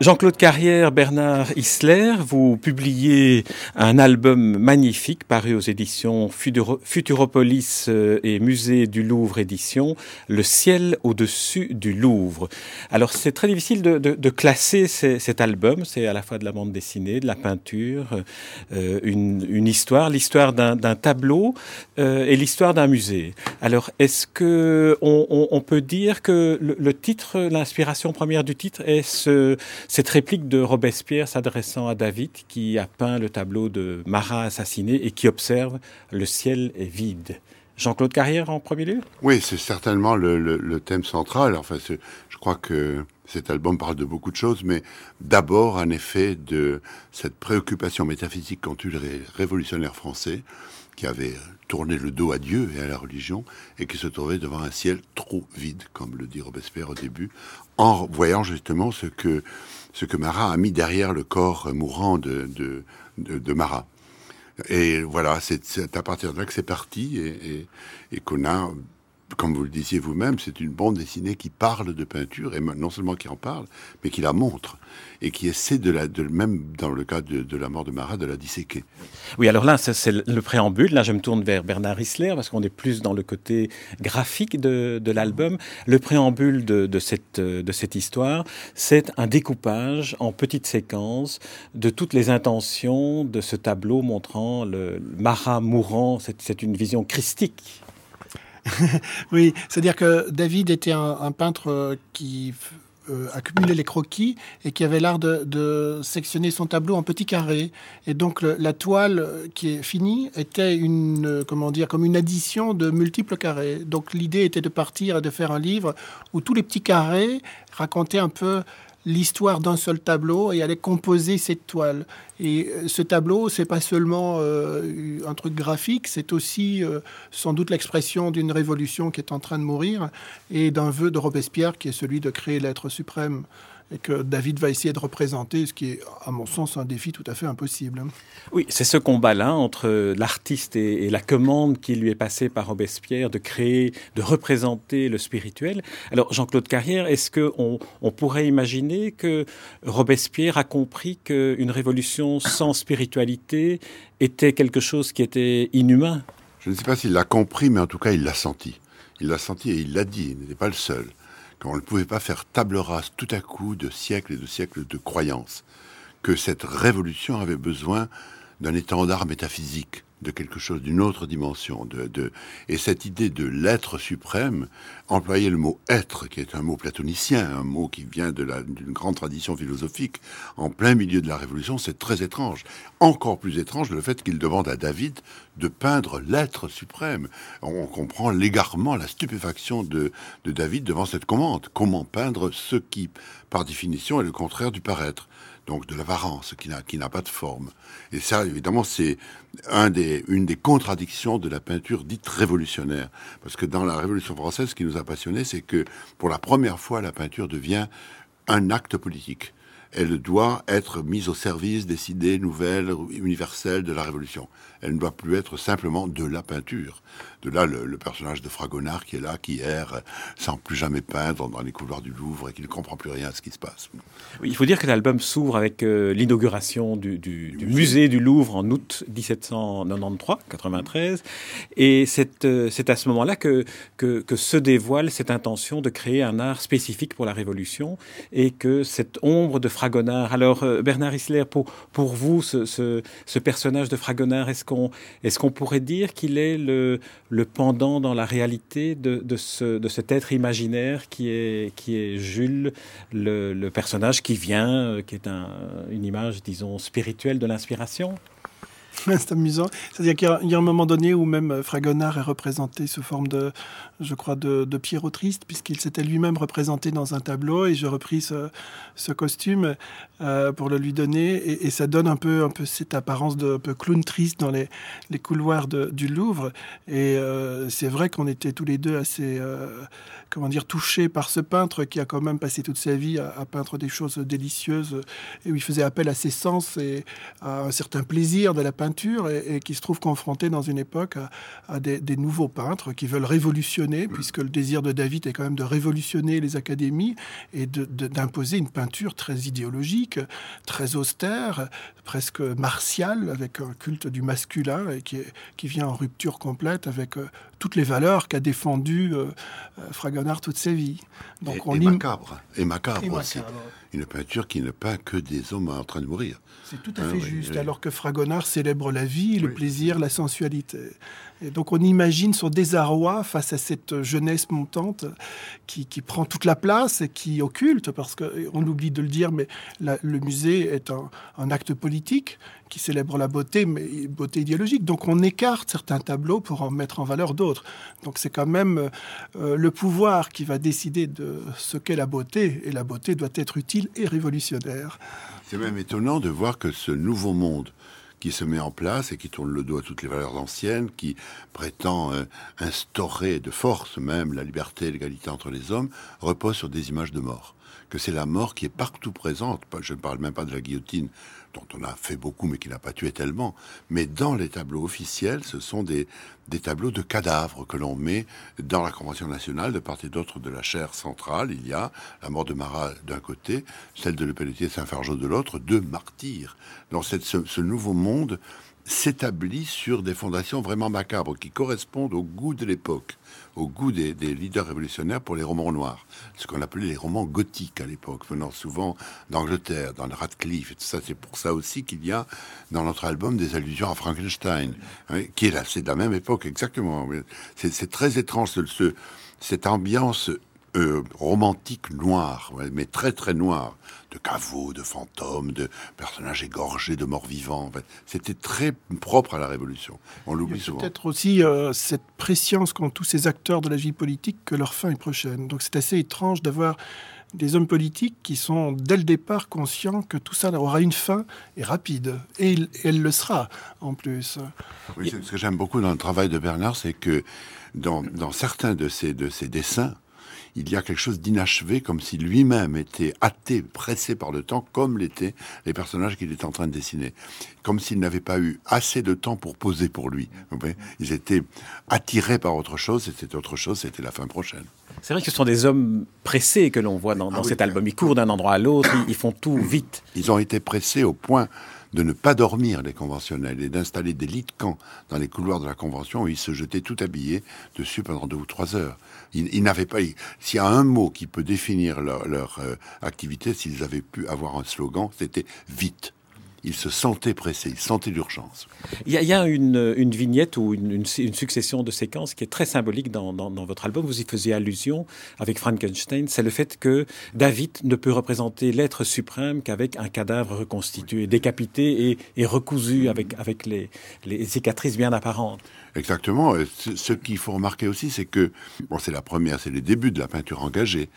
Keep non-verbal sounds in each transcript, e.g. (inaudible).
Jean-Claude Carrière, Bernard Isler, vous publiez un album magnifique paru aux éditions Futuropolis euh, et Musée du Louvre édition, Le ciel au-dessus du Louvre. Alors c'est très difficile de, de, de classer cet album, c'est à la fois de la bande dessinée, de la peinture, euh, une, histoire, l'histoire d'un tableau euh, et l'histoire d'un musée. Alors est-ce que on, peut dire que le, le titre, l'inspiration première du titre est ce cette réplique de Robespierre s'adressant à David qui a peint le tableau de Marat assassiné et qui observe le ciel est vide. Jean-Claude Carrière en premier lieu? Oui, c'est certainement le, thème central. Enfin, je crois que cet album parle de beaucoup de choses, mais d'abord un effet de cette préoccupation métaphysique qu'ont eu les révolutionnaires français, qui avaient tourné le dos à Dieu et à la religion, et qui se trouvaient devant un ciel trop vide, comme le dit Robespierre au début, en voyant justement ce que ce que Marat a mis derrière le corps mourant de, de Marat. Et voilà, c'est à partir de là que c'est parti et, et, et qu'on a comme vous le disiez vous-même, c'est une bande dessinée qui parle de peinture, et non seulement qui en parle, mais qui la montre, et qui essaie de même dans le cas de, la mort de Marat, de la disséquer. Oui, alors là, c'est le préambule. Là, je me tourne vers Bernard Isler, parce qu'on est plus dans le côté graphique de, l'album. Le préambule de, cette, histoire, c'est un découpage en petites séquences de toutes les intentions de ce tableau montrant Marat mourant. C'est une vision christique (laughs) oui, c'est-à-dire que David était un, peintre euh, qui euh, accumulait les croquis et qui avait l'art de, sectionner son tableau en petits carrés. Et donc la toile qui est finie était une, euh, comment dire, comme une addition de multiples carrés. Donc l'idée était de partir et de faire un livre où tous les petits carrés racontaient un peu l'histoire d'un seul tableau et allait composer cette toile. Et euh, ce tableau, c'est pas seulement euh, un truc graphique, c'est aussi euh, sans doute l'expression d'une révolution qui est en train de mourir et d'un vœu de Robespierre qui est celui de créer l'être suprême et que David va essayer de représenter, ce qui est, à mon sens, un défi tout à fait impossible. Oui, c'est ce combat-là entre l'artiste et, et, la commande qui lui est passée par Robespierre de créer, de représenter le spirituel. Alors, Jean-Claude Carrière, est-ce qu'on on pourrait imaginer que Robespierre a compris qu'une révolution sans spiritualité était quelque chose qui était inhumain? Je ne sais pas s'il l'a compris, mais en tout cas, il l'a senti. Il l'a senti et il l'a dit, il n'était pas le seul qu'on ne pouvait pas faire table rase tout à coup de siècles et de siècles de croyances, que cette révolution avait besoin d'un étendard métaphysique, de quelque chose d'une autre dimension. Et cette idée de l'être suprême, employer le mot être, qui est un mot platonicien, un mot qui vient d'une grande tradition philosophique, en plein milieu de la Révolution, c'est très étrange. Encore plus étrange le fait qu'il demande à David de peindre l'être suprême. On comprend l'égarement, la stupéfaction de David devant cette commande. Comment peindre ce qui, par définition, est le contraire du paraître? Donc de qui n'a qui n'a pas de forme. Et ça, évidemment, c'est une des contradictions de la peinture dite révolutionnaire. Parce que dans la Révolution française, ce qui nous a passionné, c'est que pour la première fois, la peinture devient un acte politique. Elle doit être mise au service des idées nouvelles, universelles de la Révolution. Elle ne doit plus être simplement de la peinture. De là, le, le, personnage de Fragonard qui est là, qui erre sans plus jamais peindre dans les couloirs du Louvre et qui ne comprend plus rien à ce qui se passe. Oui, il faut dire que l'album s'ouvre avec euh, l'inauguration du, du, du, musée du Louvre en août 1793, 93. Et c'est euh, à ce moment-là que, que, que, se dévoile cette intention de créer un art spécifique pour la Révolution et que cette ombre de Fragonard. Alors, euh, Bernard Isler, pour, pour vous, ce, ce, personnage de Fragonard, est-ce qu'on pourrait dire qu'il est le pendant dans la réalité de, de, ce, de cet être imaginaire qui est, Jules, le, le personnage qui vient, euh, qui est un, une image, disons, spirituelle de l'inspiration? C'est amusant. C'est-à-dire qu'il y, a un moment donné où même Fragonard est représenté sous forme de, je crois, de, Pierrot triste, puisqu'il s'était lui-même représenté dans un tableau, et j'ai repris ce, costume euh, pour le lui donner, et, ça donne un peu, un peu cette apparence de clown triste dans les, couloirs du Louvre. Et euh, c'est vrai qu'on était tous les deux assez, euh, comment dire, touchés par ce peintre qui a quand même passé toute sa vie à, peindre des choses délicieuses, et où il faisait appel à ses sens et à un certain plaisir de la peinture, et, et qui se trouve confronté dans une époque à, à des, des, nouveaux peintres qui veulent révolutionner, puisque le désir de David est quand même de révolutionner les académies et d'imposer une peinture très idéologique, très austère, presque martiale, avec un culte du masculin et qui, est, qui vient en rupture complète avec euh, toutes les valeurs qu'a défendu euh, Fragonard toute sa vie. Donc et, on et macabre, et macabre, et aussi. Une peinture qui ne peint que des hommes en train de mourir. C'est tout à fait ah, juste, oui, alors que Fragonard célèbre la vie, le oui. plaisir, la sensualité. Et donc on imagine son désarroi face à cette jeunesse montante qui, qui prend toute la place et qui occulte, parce qu'on oublie de le dire, mais la, le musée est un, un, acte politique qui célèbre la beauté, mais beauté idéologique. Donc on écarte certains tableaux pour en mettre en valeur d'autres. Donc c'est quand même euh, le pouvoir qui va décider de ce qu'est la beauté, et la beauté doit être utile et révolutionnaire. C'est même étonnant de voir que ce nouveau monde qui se met en place et qui tourne le dos à toutes les valeurs anciennes, qui prétend euh, instaurer de force même la liberté et l'égalité entre les hommes, repose sur des images de mort. Que c'est la mort qui est partout présente. Je ne parle même pas de la guillotine, dont on a fait beaucoup mais qui n'a pas tué tellement. Mais dans les tableaux officiels, ce sont des, des tableaux de cadavres que l'on met dans la Convention nationale de part et d'autre de la chaire centrale. Il y a la mort de Marat d'un côté, celle de Le Pelletier Saint-Fargeau de l'autre, deux martyrs. Dans cette, ce, ce nouveau monde s'établit sur des fondations vraiment macabres qui correspondent au goût de l'époque, au goût des, leaders révolutionnaires pour les romans noirs, ce qu'on appelait les romans gothiques à l'époque, venant souvent d'Angleterre, dans le Radcliffe et tout ça. C'est pour ça aussi qu'il y a dans notre album des allusions à Frankenstein, hein, qui est là, c'est de la même époque exactement. C'est très étrange ce, cette ambiance euh, romantique noir, mais très très noir, de caveaux, de fantômes, de personnages égorgés, de morts vivants. En fait. C'était très propre à la Révolution. On l'oublie souvent. Peut-être aussi euh, cette préscience qu'ont tous ces acteurs de la vie politique que leur fin est prochaine. Donc c'est assez étrange d'avoir des hommes politiques qui sont dès le départ conscients que tout ça aura une fin et rapide. Et, il, et elle le sera en plus. Oui, ce que j'aime beaucoup dans le travail de Bernard, c'est que dans, dans certains de ces, de ces dessins, il y a quelque chose d'inachevé, comme si lui-même était hâté, pressé par le temps, comme l'étaient les personnages qu'il était en train de dessiner. Comme s'il n'avait pas eu assez de temps pour poser pour lui. Ils étaient attirés par autre chose, et autre chose, c'était la fin prochaine. C'est vrai que ce sont des hommes pressés que l'on voit dans, dans ah oui, cet album. Ils courent d'un endroit à l'autre, ils, ils font tout vite. Ils ont été pressés au point de ne pas dormir les conventionnels et d'installer des lits de camp dans les couloirs de la convention où ils se jetaient tout habillés dessus pendant deux ou trois heures. Ils, ils n'avaient pas. S'il y a un mot qui peut définir leur, leur euh, activité, s'ils avaient pu avoir un slogan, c'était vite il se sentait pressé, il sentait l'urgence. Il y a, il y a une, une, vignette ou une, une, une, succession de séquences qui est très symbolique dans, dans, dans, votre album. Vous y faisiez allusion avec Frankenstein. C'est le fait que David ne peut représenter l'être suprême qu'avec un cadavre reconstitué, décapité et, et recousu avec, avec les, les cicatrices bien apparentes. Exactement. Ce qu'il faut remarquer aussi, c'est que, bon, c'est la première, c'est les débuts de la peinture engagée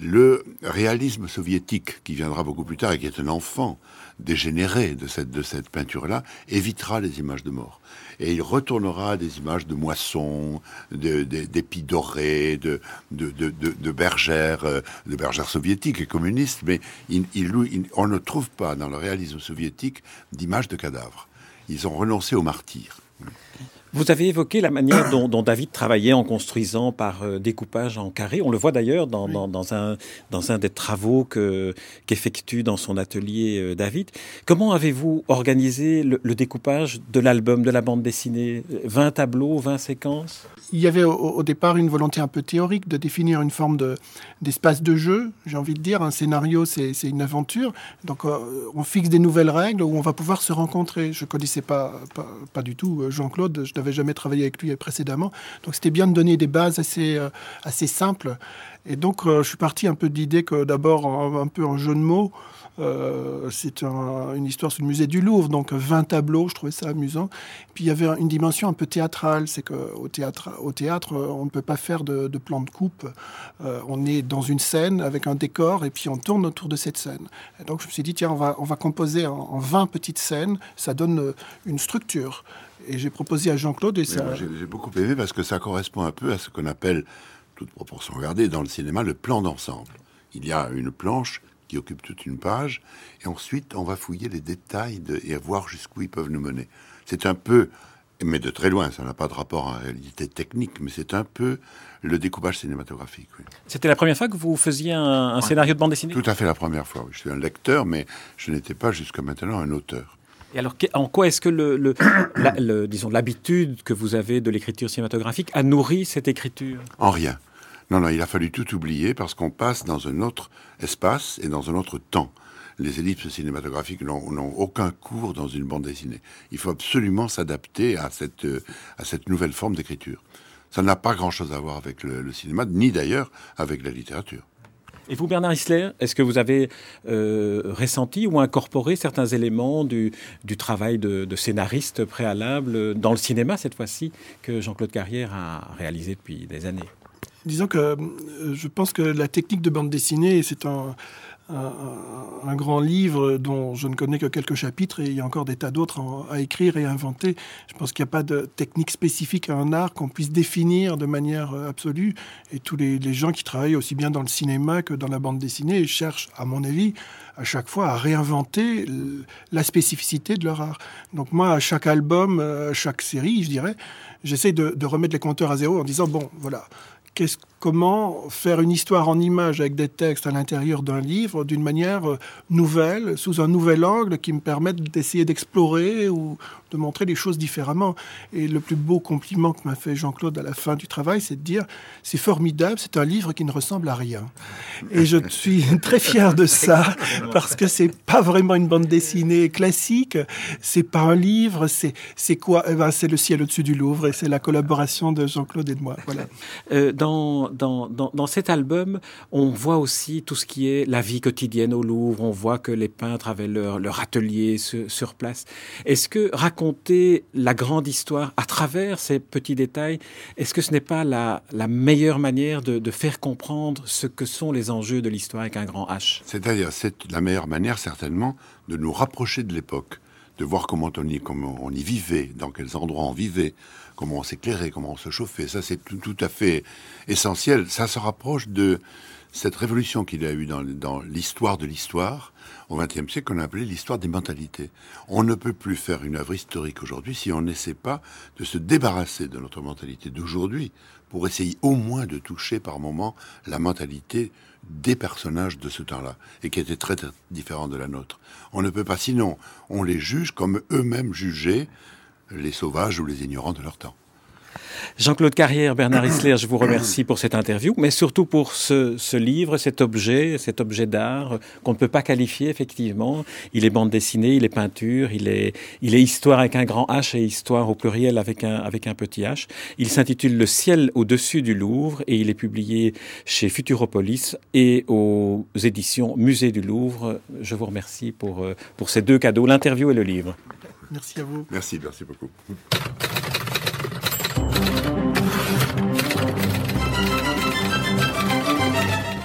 le réalisme soviétique, qui viendra beaucoup plus tard et qui est un enfant dégénéré de cette, de cette peinture-là, évitera les images de mort. Et il retournera à des images de moissons, d'épis dorés, de, de, de, de, bergères, de bergères soviétiques et communistes, mais il, on ne trouve pas dans le réalisme soviétique d'images de cadavres. Ils ont renoncé au martyr. Vous avez évoqué la manière dont, dont David travaillait en construisant par euh, découpage en carré. On le voit d'ailleurs dans, oui. dans, dans, un, dans un des travaux qu'effectue qu dans son atelier euh, David. Comment avez-vous organisé le, le découpage de l'album, de la bande dessinée? 20 tableaux, 20 séquences? Il y avait au, départ une volonté un peu théorique de définir une forme d'espace de, jeu, j'ai envie de dire. Un scénario, c'est une aventure. Donc euh, on fixe des nouvelles règles où on va pouvoir se rencontrer. Je ne connaissais pas, pas, pas du tout Jean-Claude. Je n'avais jamais travaillé avec lui précédemment. Donc c'était bien de donner des bases assez, assez simples. Et donc je suis parti un peu de l'idée que d'abord, un, peu en jeu de mots, euh, c'est une histoire sur le musée du Louvre, donc 20 tableaux, je trouvais ça amusant. Puis il y avait une dimension un peu théâtrale, c'est qu'au théâtre, au théâtre, on ne peut pas faire de, plan de coupe. Euh, on est dans une scène avec un décor et puis on tourne autour de cette scène. Et donc je me suis dit, tiens, on va, on va composer en, 20 petites scènes, ça donne euh, une structure. Et j'ai proposé à Jean-Claude et ça... J'ai beaucoup aimé parce que ça correspond un peu à ce qu'on appelle, toute proportion gardée, dans le cinéma, le plan d'ensemble. Il y a une planche qui occupe toute une page, et ensuite on va fouiller les détails de, et voir jusqu'où ils peuvent nous mener. C'est un peu, mais de très loin, ça n'a pas de rapport à la réalité technique, mais c'est un peu le découpage cinématographique. C'était la première fois que vous faisiez un, scénario de bande dessinée? Tout à fait la première fois. Je suis un lecteur, mais je n'étais pas jusqu'à maintenant un auteur. Et alors, en quoi est-ce que le, disons, l'habitude que vous avez de l'écriture cinématographique a nourri cette écriture? En rien. Non, non, il a fallu tout oublier parce qu'on passe dans un autre espace et dans un autre temps. Les ellipses cinématographiques n'ont aucun cours dans une bande dessinée. Il faut absolument s'adapter à cette, nouvelle forme d'écriture. Ça n'a pas grand-chose à voir avec le, cinéma, ni d'ailleurs avec la littérature. Et vous, Bernard Isler, est-ce que vous avez euh, ressenti ou incorporé certains éléments du, travail de, scénariste préalable dans le cinéma, cette fois-ci, que Jean-Claude Carrière a réalisé depuis des années? Disons que euh, je pense que la technique de bande dessinée, c'est un, un, grand livre dont je ne connais que quelques chapitres et il y a encore des tas d'autres à écrire et à inventer. Je pense qu'il n'y a pas de technique spécifique à un art qu'on puisse définir de manière euh, absolue. Et tous les, les, gens qui travaillent aussi bien dans le cinéma que dans la bande dessinée cherchent, à mon avis, à chaque fois à réinventer la spécificité de leur art. Donc moi, à chaque album, à chaque série, je dirais, j'essaie de remettre les compteurs à zéro en disant, bon, voilà, comment faire une histoire en images avec des textes à l'intérieur d'un livre d'une manière euh, nouvelle, sous un nouvel angle qui me permette d'essayer d'explorer ou de montrer les choses différemment. Et le plus beau compliment que m'a fait Jean-Claude à la fin du travail, c'est de dire c'est formidable, c'est un livre qui ne ressemble à rien. Et je suis (laughs) très fier de ça parce que c'est pas vraiment une bande dessinée classique, c'est pas un livre, c'est c'est quoi? Eh ben, c'est le ciel au-dessus du Louvre et c'est la collaboration de Jean-Claude et de moi. Voilà. Euh, dans, dans, dans, dans, cet album, on voit aussi tout ce qui est la vie quotidienne au Louvre. On voit que les peintres avaient leur, leur atelier sur, place. Est-ce que raconter la grande histoire à travers ces petits détails, est-ce que ce n'est pas la, meilleure manière de, faire comprendre ce que sont les enjeux de l'histoire avec un grand H? C'est-à-dire, c'est la meilleure manière certainement de nous rapprocher de l'époque de voir comment on y vivait, dans quels endroits on vivait, comment on s'éclairait, comment on se chauffait. Ça, c'est tout, à fait essentiel. Ça se rapproche de cette révolution qu'il a eu dans, l'histoire de l'histoire au XXe siècle qu'on a appelé l'histoire des mentalités. On ne peut plus faire une œuvre historique aujourd'hui si on n'essaie pas de se débarrasser de notre mentalité d'aujourd'hui pour essayer au moins de toucher par moment la mentalité des personnages de ce temps-là et qui était très, très différente de la nôtre. On ne peut pas, sinon on les juge comme eux-mêmes jugeaient les sauvages ou les ignorants de leur temps. Jean-Claude Carrière, Bernard Isler, je vous remercie pour cette interview, mais surtout pour ce, livre, cet objet, cet objet d'art qu'on ne peut pas qualifier effectivement. Il est bande dessinée, il est peinture, il est, il est histoire avec un grand H et histoire au pluriel avec un, avec un petit H. Il s'intitule Le ciel au-dessus du Louvre et il est publié chez Futuropolis et aux éditions Musée du Louvre. Je vous remercie pour, euh, pour ces deux cadeaux, l'interview et le livre. Merci à vous. Merci, merci beaucoup.